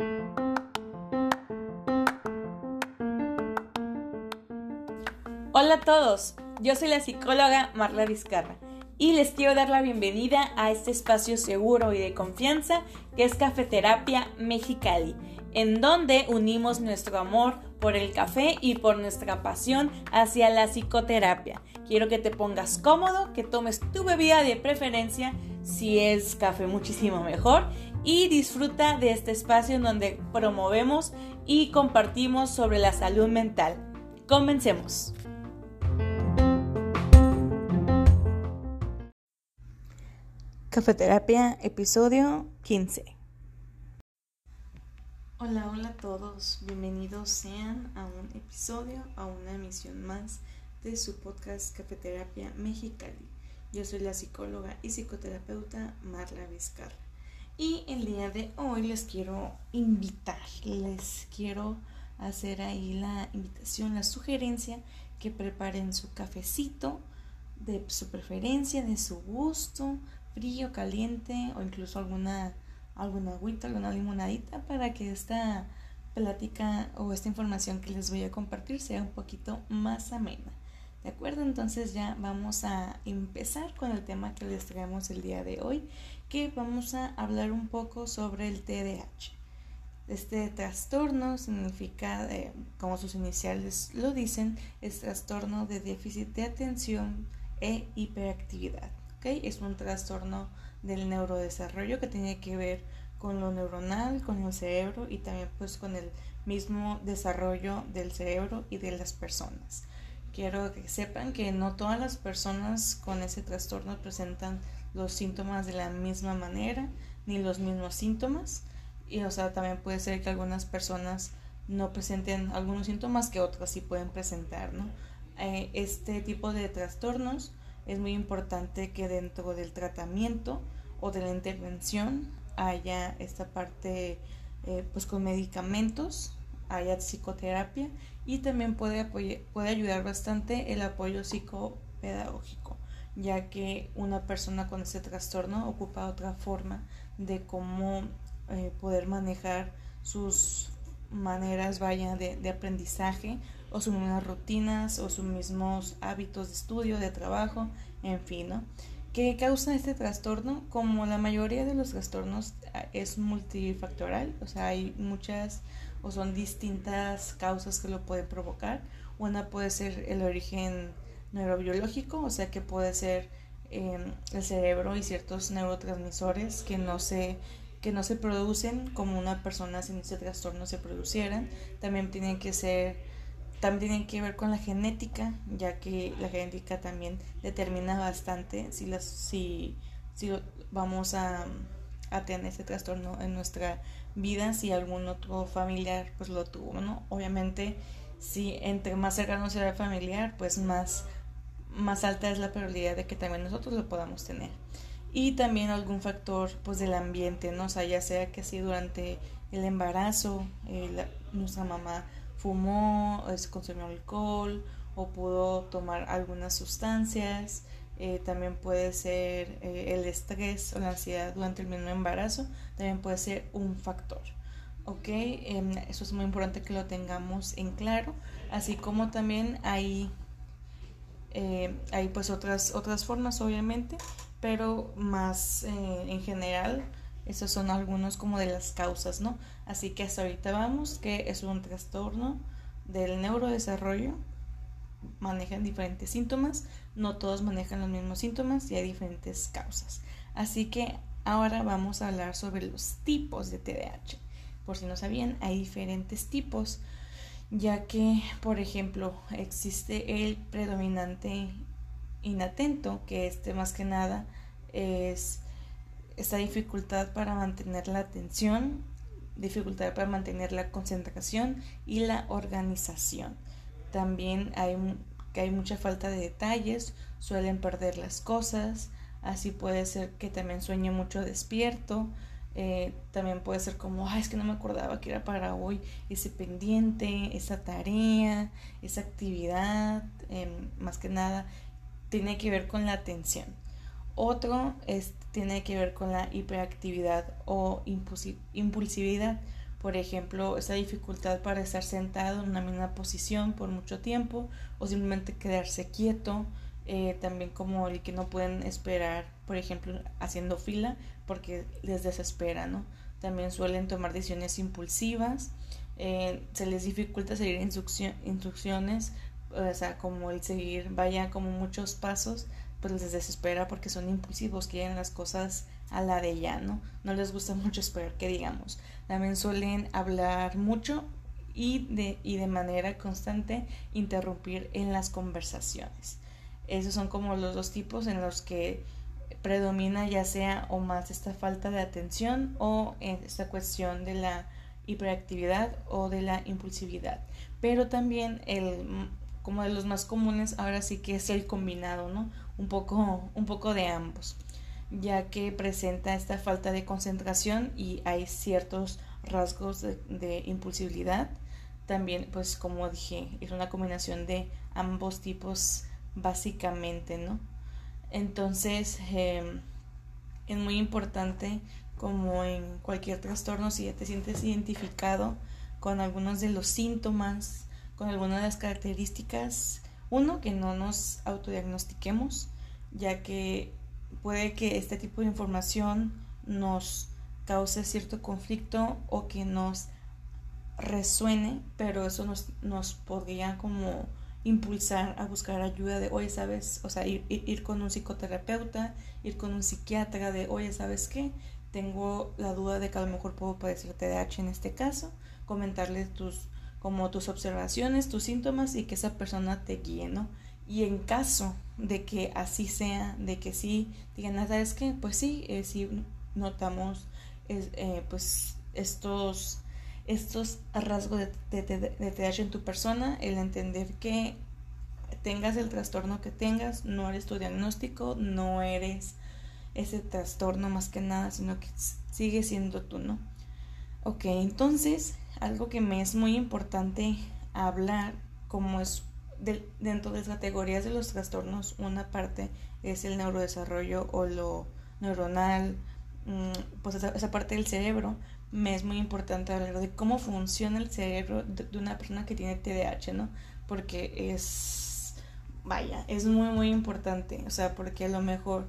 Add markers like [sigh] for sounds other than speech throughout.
Hola a todos, yo soy la psicóloga Marla Vizcarra y les quiero dar la bienvenida a este espacio seguro y de confianza que es Cafeterapia Mexicali, en donde unimos nuestro amor por el café y por nuestra pasión hacia la psicoterapia. Quiero que te pongas cómodo, que tomes tu bebida de preferencia, si es café muchísimo mejor, y disfruta de este espacio en donde promovemos y compartimos sobre la salud mental. Comencemos. Cafeterapia, episodio 15. Hola, hola a todos, bienvenidos sean a un episodio, a una emisión más de su podcast Cafeterapia Mexicali. Yo soy la psicóloga y psicoterapeuta Marla Vizcarra. Y el día de hoy les quiero invitar, les quiero hacer ahí la invitación, la sugerencia que preparen su cafecito de su preferencia, de su gusto, frío, caliente o incluso alguna, alguna agüita, alguna limonadita para que esta plática o esta información que les voy a compartir sea un poquito más amena. ¿De acuerdo? Entonces ya vamos a empezar con el tema que les traemos el día de hoy, que vamos a hablar un poco sobre el TDAH. Este trastorno significa, eh, como sus iniciales lo dicen, es trastorno de déficit de atención e hiperactividad. Es un trastorno del neurodesarrollo que tiene que ver con lo neuronal, con el cerebro y también pues con el mismo desarrollo del cerebro y de las personas. Quiero que sepan que no todas las personas con ese trastorno presentan los síntomas de la misma manera ni los mismos síntomas y o sea también puede ser que algunas personas no presenten algunos síntomas que otras sí pueden presentar, ¿no? Eh, este tipo de trastornos es muy importante que dentro del tratamiento o de la intervención haya esta parte eh, pues con medicamentos, haya psicoterapia y también puede, puede ayudar bastante el apoyo psicopedagógico, ya que una persona con este trastorno ocupa otra forma de cómo eh, poder manejar sus maneras vaya de, aprendizaje o sus mismas rutinas o sus mismos hábitos de estudio, de trabajo, en fin, ¿no? ¿Qué causa este trastorno? Como la mayoría de los trastornos ah, es multifactorial, o sea, hay muchas o son distintas causas que lo pueden provocar. Una puede ser el origen neurobiológico, o sea que puede ser em, el cerebro y ciertos neurotransmisores que no se que no se producen como una persona sin ese trastorno se producieran. También tienen que ser también tienen que ver con la genética, ya que la genética también determina bastante si, las, si, si vamos a, a tener ese trastorno en nuestra vida, si algún otro familiar pues lo tuvo, ¿no? Obviamente, si entre más cercano sea el familiar, pues más, más alta es la probabilidad de que también nosotros lo podamos tener. Y también algún factor pues del ambiente, ¿no? O sea, ya sea que si durante el embarazo eh, nuestra mamá fumó, se consumió alcohol o pudo tomar algunas sustancias. Eh, también puede ser eh, el estrés o la ansiedad durante el mismo embarazo, también puede ser un factor. ¿Ok? Em, eso es muy importante que lo tengamos en claro, así como también hay, eh, hay pues otras, otras formas obviamente, pero más en general esos son algunos como de las causas, ¿no? Así que hasta ahorita vamos, que es un trastorno del neurodesarrollo. Manejan diferentes síntomas, no todos manejan los mismos síntomas y hay diferentes causas. Así que ahora vamos a hablar sobre los tipos de TDAH. Por si no sabían, hay diferentes tipos, ya que, por ejemplo, existe el predominante inatento, que este más que nada es esta dificultad para mantener la atención, dificultad para mantener la concentración y la organización. También hay, que hay mucha falta de detalles, suelen perder las cosas, así puede ser que también sueñe mucho despierto, eh, también puede ser como, ay, es que no me acordaba que era para hoy ese pendiente, esa tarea, esa actividad, em, más que nada, tiene que ver con la atención. Otro es, tiene que ver con la hiperactividad o impulsividad. Por ejemplo, esa dificultad para estar sentado en una misma posición por mucho tiempo o simplemente quedarse quieto. Eh, también como el que no pueden esperar, por ejemplo, haciendo fila porque les desespera, ¿no? También suelen tomar decisiones impulsivas, eh, se les dificulta seguir instrucciones, o sea, como el seguir, vaya como muchos pasos, pues les desespera porque son impulsivos, quieren las cosas a la de ya, ¿no? No les gusta mucho esperar que digamos. También suelen hablar mucho y de, y de manera constante interrumpir en las conversaciones. Esos son como los dos tipos en los que predomina ya sea o más esta falta de atención o esta cuestión de la hiperactividad o de la impulsividad. Pero también el como de los más comunes ahora sí que es el combinado, ¿no? Un poco un poco de ambos, ya que presenta esta falta de concentración y hay ciertos rasgos de, de impulsividad. También, pues como dije, es una combinación de ambos tipos básicamente, ¿no? Entonces, em, es muy importante, como en cualquier trastorno, si ya te sientes identificado con algunos de los síntomas, con algunas de las características, uno, que no nos autodiagnostiquemos, ya que puede que este tipo de información nos cause cierto conflicto o que nos resuene, pero eso nos, nos podría como impulsar a buscar ayuda de, oye, ¿sabes? O sea, ir, ir, con un psicoterapeuta, ir con un psiquiatra de, oye, ¿sabes qué? Tengo la duda de que a lo mejor puedo padecer TDAH en este caso, comentarle tus, como tus observaciones, tus síntomas y que esa persona te guíe, ¿no? Y en caso de que así sea, de que sí digan, ah, ¿sabes qué? Pues sí, eh, sí notamos eh, pues estos estos rasgos de, de, TDAH en tu persona, el entender que tengas el trastorno que tengas, no eres tu diagnóstico, no eres ese trastorno más que nada, sino que sigue siendo tú, ¿no? Ok, entonces, algo que me es muy importante hablar, como es dentro de las categorías de los trastornos, una parte es el neurodesarrollo o lo neuronal, mm, pues esa, parte del cerebro, me es muy importante hablar de cómo funciona el cerebro de, una persona que tiene TDAH, ¿no? Porque es, vaya, es muy, muy importante, o sea, porque a lo mejor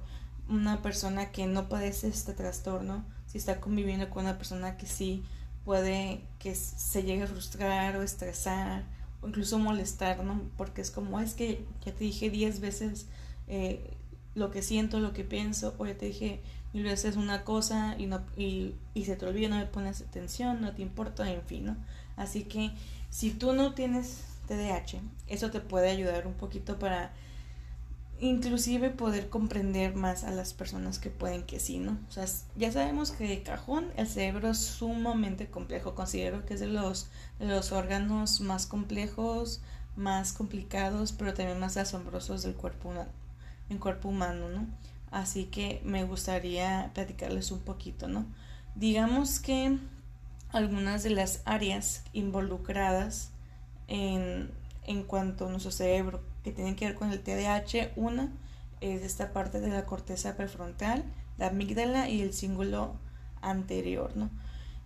una persona que no padece este trastorno, si está conviviendo con una persona que sí puede que se llegue a frustrar o estresar o incluso molestar, ¿no? Porque es como, es que ya te dije diez veces eh, lo que siento, lo que pienso, o ya te dije luego haces una cosa y, no, y, y se te olvida, no le pones atención, no te importa, en fin, ¿no? Así que si tú no tienes TDAH, eso te puede ayudar un poquito para inclusive poder comprender más a las personas que pueden que sí, ¿no? O sea, ya sabemos que de cajón el cerebro es sumamente complejo, considero que es de los, los órganos más complejos, más complicados, pero también más asombrosos del cuerpo humano, el cuerpo humano, ¿no? Así que me gustaría platicarles un poquito, ¿no? Digamos que algunas de las áreas involucradas en, en cuanto a nuestro cerebro que tienen que ver con el TDAH, una es esta parte de la corteza prefrontal, la amígdala y el cíngulo anterior, ¿no?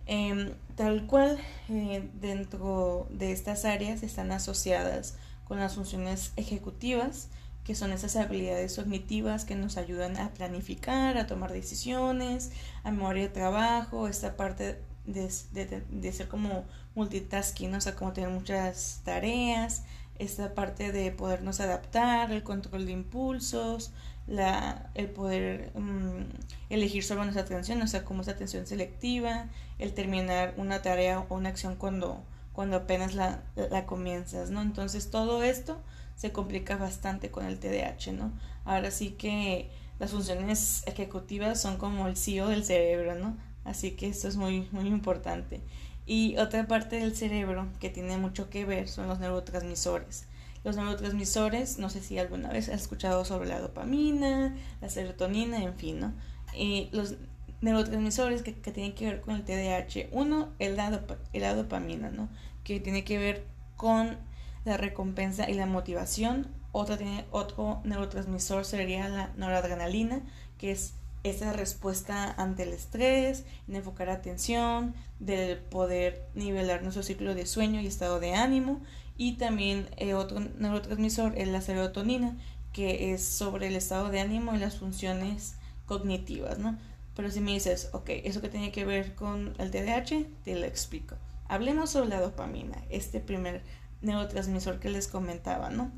Em, tal cual eh, dentro de estas áreas están asociadas con las funciones ejecutivas que son esas habilidades cognitivas que nos ayudan a planificar, a tomar decisiones, a memoria de trabajo, esta parte de, de, ser como multitasking, o sea, como tener muchas tareas, esta parte de podernos adaptar, el control de impulsos, la, el poder mm, elegir solo nuestra atención, o sea, como esa atención selectiva, el terminar una tarea o una acción cuando, cuando apenas la, la comienzas, ¿no? Entonces todo esto se complica bastante con el TDAH, ¿no? Ahora sí que las funciones ejecutivas son como el CEO del cerebro, ¿no? Así que esto es muy, muy importante. Y otra parte del cerebro que tiene mucho que ver son los neurotransmisores. Los neurotransmisores, no sé si alguna vez has escuchado sobre la dopamina, la serotonina, en fin, ¿no? Y los neurotransmisores que, tienen que ver con el TDAH, uno es la, la dopamina, ¿no? Que tiene que ver con la recompensa y la motivación. Otra tiene, otro neurotransmisor sería la noradrenalina, que es esa respuesta ante el estrés, en enfocar atención, del poder nivelar nuestro ciclo de sueño y estado de ánimo. Y también eh, otro neurotransmisor es la serotonina, que es sobre el estado de ánimo y las funciones cognitivas, ¿no? Pero si me dices, ok, eso que tiene que ver con el TDAH, te lo explico. Hablemos sobre la dopamina, este primer neurotransmisor que les comentaba, ¿no?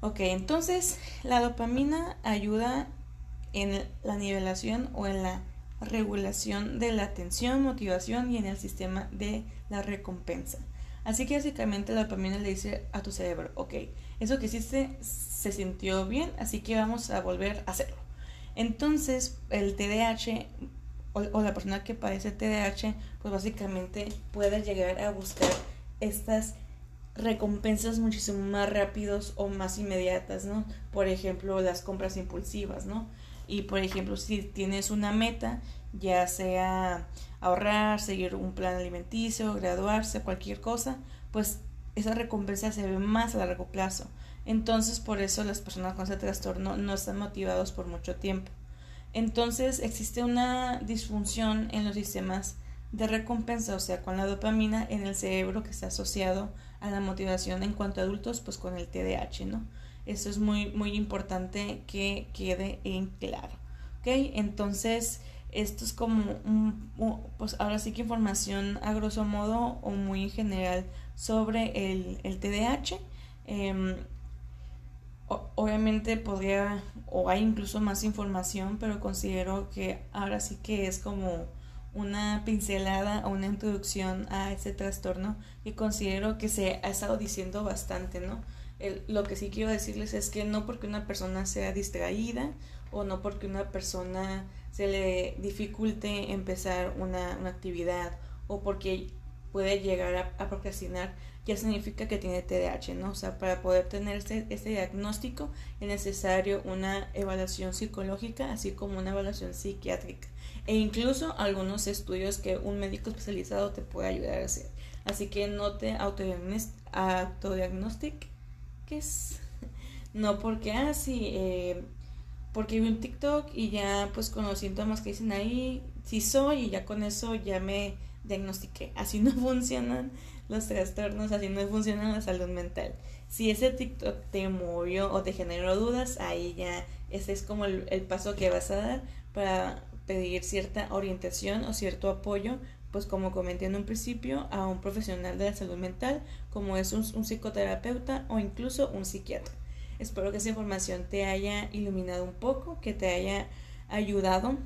Ok, entonces la dopamina ayuda en la nivelación o en la regulación de la atención, motivación y en el sistema de la recompensa. Así que básicamente la dopamina le dice a tu cerebro, ok, eso que hiciste se sintió bien, así que vamos a volver a hacerlo. Entonces el TDAH o, la persona que padece TDAH, pues básicamente puede llegar a buscar estas recompensas muchísimo más rápidos o más inmediatas, ¿no? Por ejemplo, las compras impulsivas, ¿no? Y por ejemplo, si tienes una meta, ya sea ahorrar, seguir un plan alimenticio, graduarse, cualquier cosa, pues esa recompensa se ve más a largo plazo. Entonces, por eso las personas con ese trastorno no están motivados por mucho tiempo. Entonces, existe una disfunción en los sistemas de recompensa, o sea, con la dopamina en el cerebro que está asociado a la motivación en cuanto a adultos, pues con el TDAH, ¿no? Eso es muy, muy importante que quede en claro. ¿Ok? Entonces, esto es como, un, pues ahora sí que información a grosso modo o muy en general sobre el, el TDAH. Em, obviamente podría o hay incluso más información, pero considero que ahora sí que es como una pincelada o una introducción a ese trastorno y considero que se ha estado diciendo bastante, ¿no? Lo que sí quiero decirles es que no porque una persona sea distraída o no porque una persona se le dificulte empezar una, una actividad o porque puede llegar a, procrastinar, ya significa que tiene TDAH, ¿no? O sea, para poder tener este, este, diagnóstico es necesario una evaluación psicológica, así como una evaluación psiquiátrica, e incluso algunos estudios que un médico especializado te puede ayudar a hacer. Así que no te autodiagnostiques no porque, ah, eh, porque vi un TikTok y ya pues con los síntomas que dicen ahí, sí soy y ya con eso ya me diagnostiqué. Así no [laughs] funcionan los trastornos, así no funciona la salud mental. Si ese TikTok te movió o te generó dudas, ahí ya ese es como el, paso que vas a dar para pedir cierta orientación o cierto apoyo, pues como comenté en un principio, a un profesional de la salud mental, como es un, psicoterapeuta o incluso un psiquiatra. Espero que esa información te haya iluminado un poco, que te haya ayudado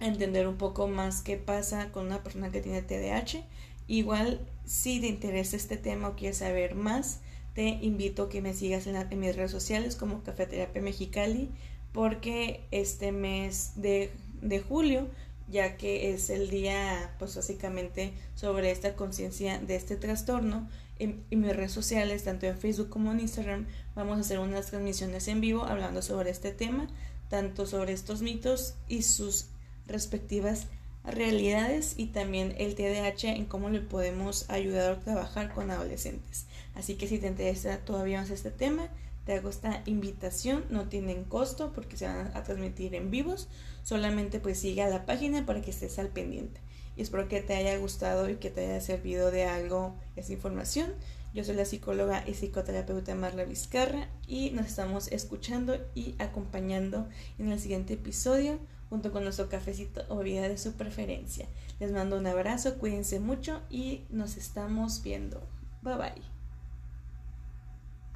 entender un poco más qué pasa con una persona que tiene TDAH. Igual, si te interesa este tema o quieres saber más, te invito a que me sigas en, mis redes sociales como Cafeterapia Mexicali, porque este mes de, julio, ya que es el día, pues básicamente, sobre esta conciencia de este trastorno, en, mis redes sociales, tanto en Facebook como en Instagram, vamos a hacer unas transmisiones en vivo hablando sobre este tema, tanto sobre estos mitos y sus respectivas realidades y también el TDAH en cómo le podemos ayudar a trabajar con adolescentes. Así que si te interesa todavía más este tema, te hago esta invitación, no tienen costo porque se van a transmitir en vivos, solamente pues sigue a la página para que estés al pendiente. Y espero que te haya gustado y que te haya servido de algo esa información. Yo soy la psicóloga y psicoterapeuta Marla Vizcarra y nos estamos escuchando y acompañando en el siguiente episodio junto con nuestro cafecito o bebida de su preferencia. Les mando un abrazo, cuídense mucho y nos estamos viendo. Bye bye.